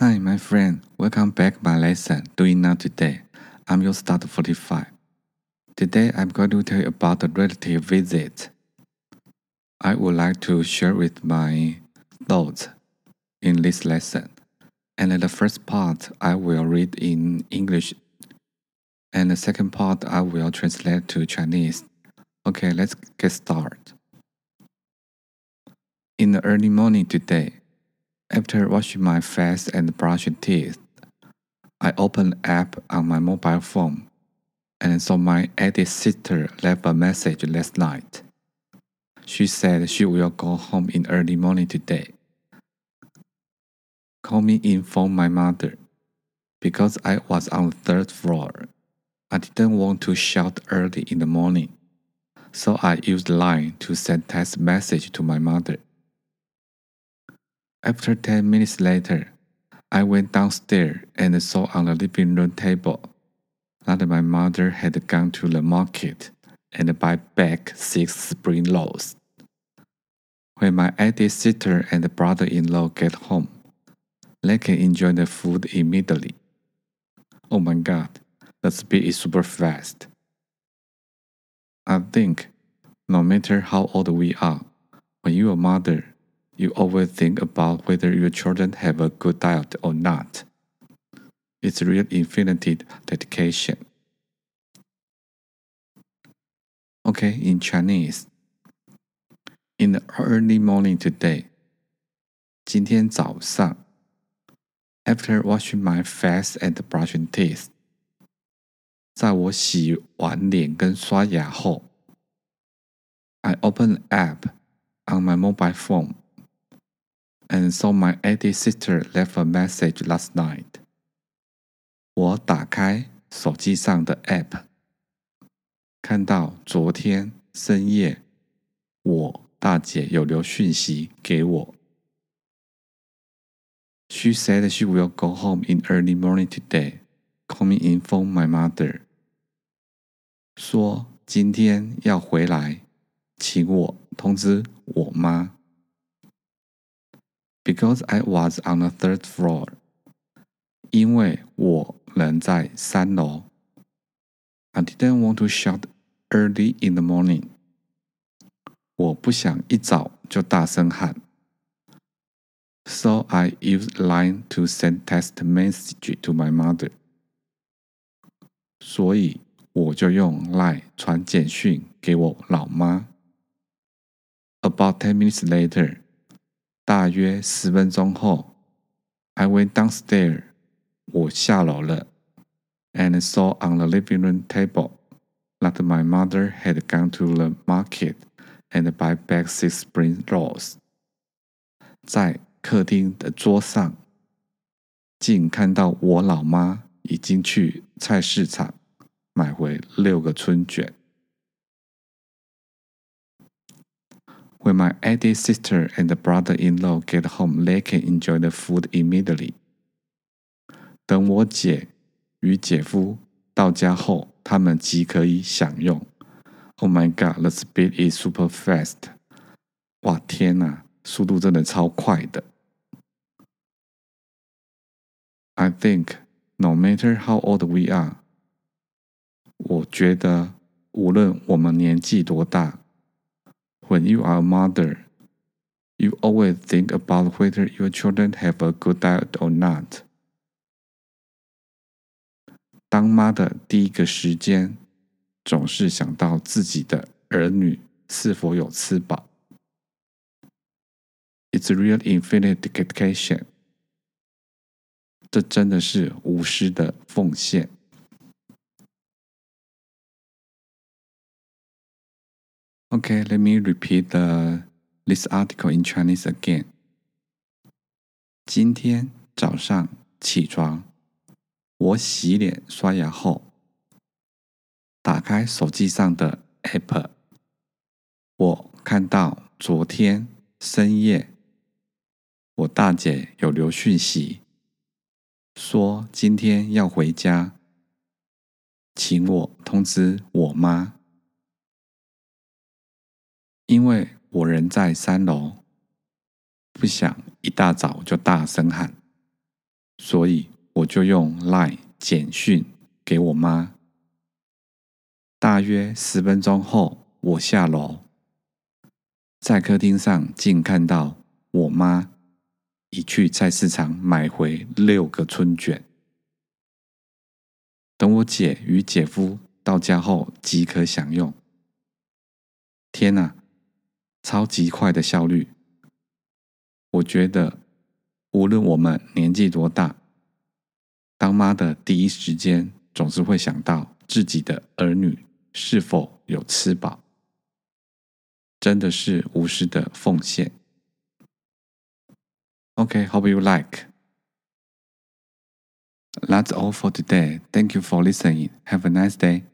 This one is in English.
Hi, my friend. Welcome back my lesson doing now today. I'm your start 45. Today I'm going to tell you about the relative visit. I would like to share with my thoughts in this lesson. And the first part I will read in English and the second part I will translate to Chinese. Okay, let's get started. In the early morning today, after washing my face and brushing teeth, I opened app on my mobile phone and saw my eldest sister left a message last night. She said she will go home in early morning today. Call me inform my mother. Because I was on the third floor, I didn't want to shout early in the morning, so I used Line to send text message to my mother. After 10 minutes later, I went downstairs and saw on the living room table that my mother had gone to the market and buy back six spring rolls. When my eldest sister and brother-in-law get home, they can enjoy the food immediately. Oh my god, the speed is super fast. I think no matter how old we are, when you are mother, you always think about whether your children have a good diet or not. It's real infinity dedication. Okay, in Chinese. In the early morning today, 今天早上 after washing my face and brushing teeth，在我洗完脸跟刷牙后，I opened app on my mobile phone and saw my eldest sister left a message last night. 我打开手机上的 App，看到昨天深夜我大姐有留讯息给我。She said she will go home in early morning today. Call me inform my mother. 说今天要回来，请我通知我妈。 because I was on the third floor，因为我人在三楼。I didn't want to shout early in the morning，我不想一早就大声喊。So I used Line to send text message to my mother，所以我就用 Line 传简讯给我老妈。About ten minutes later。大约十分钟后，I went downstairs，我下楼了，and saw on the living room table that my mother had gone to the market and buy back six spring rolls。在客厅的桌上，竟看到我老妈已经去菜市场买回六个春卷。When my eldest sister and brother-in-law get home, they can enjoy the food immediately. 等我姐与姐夫到家后，他们即可以享用。Oh my god, the speed is super fast! 哇，天哪，速度真的超快的。I think no matter how old we are，我觉得无论我们年纪多大。 when you are a mother, you always think about whether your children have a good diet or not. 当妈的第一个时间，总是想到自己的儿女是否有吃饱。It's real infinite dedication. 这真的是无私的奉献。 Okay, let me repeat the this article in Chinese again. 今天早上起床，我洗脸刷牙后，打开手机上的 App，我看到昨天深夜，我大姐有留讯息，说今天要回家，请我通知我妈。因为我人在三楼，不想一大早就大声喊，所以我就用 Line 简讯给我妈。大约十分钟后，我下楼，在客厅上竟看到我妈已去菜市场买回六个春卷。等我姐与姐夫到家后，即可享用。天哪，超级快的效率！我觉得，无论我们年纪多大，当妈的第一时间总是会想到自己的儿女是否有吃饱，真的是无私的奉献。OK，hope you like. That's all for today. Thank you for listening. Have a nice day.